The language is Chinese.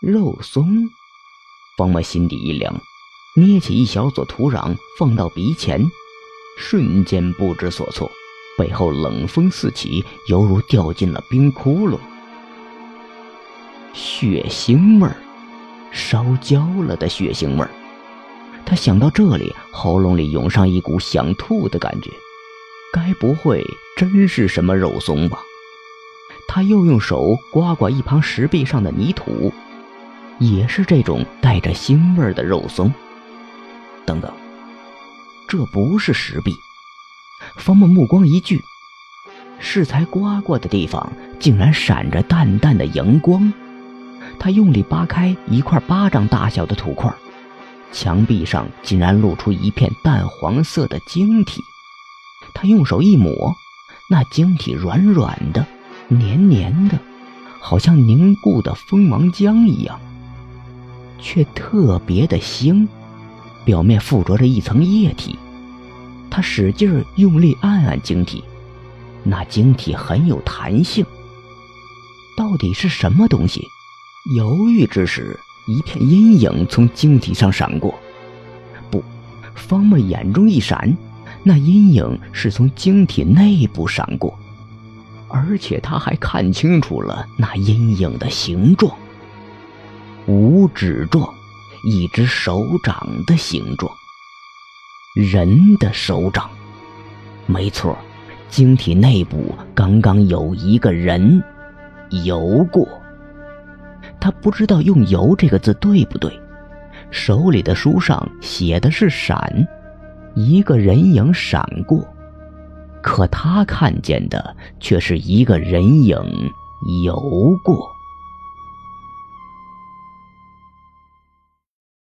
肉松。方默心底一凉，捏起一小撮土壤放到鼻前，瞬间不知所措，背后冷风四起，犹如掉进了冰窟窿。血腥味儿，烧焦了的血腥味儿。他想到这里，喉咙里涌上一股想吐的感觉。该不会真是什么肉松吧？他又用手刮刮一旁石壁上的泥土，也是这种带着腥味的肉松。等等，这不是石壁。方木目光一聚，适才刮过的地方竟然闪着淡淡的荧光。他用力扒开一块巴掌大小的土块，墙壁上竟然露出一片淡黄色的晶体。他用手一抹，那晶体软软的、黏黏的，好像凝固的蜂王浆一样，却特别的腥，表面附着着一层液体。他使劲用力按按晶体，那晶体很有弹性。到底是什么东西？犹豫之时，一片阴影从晶体上闪过。不，方沫眼中一闪。那阴影是从晶体内部闪过，而且他还看清楚了那阴影的形状——五指状，一只手掌的形状，人的手掌。没错，晶体内部刚刚有一个人游过。他不知道用“游”这个字对不对，手里的书上写的是“闪”。一个人影闪过，可他看见的却是一个人影游过。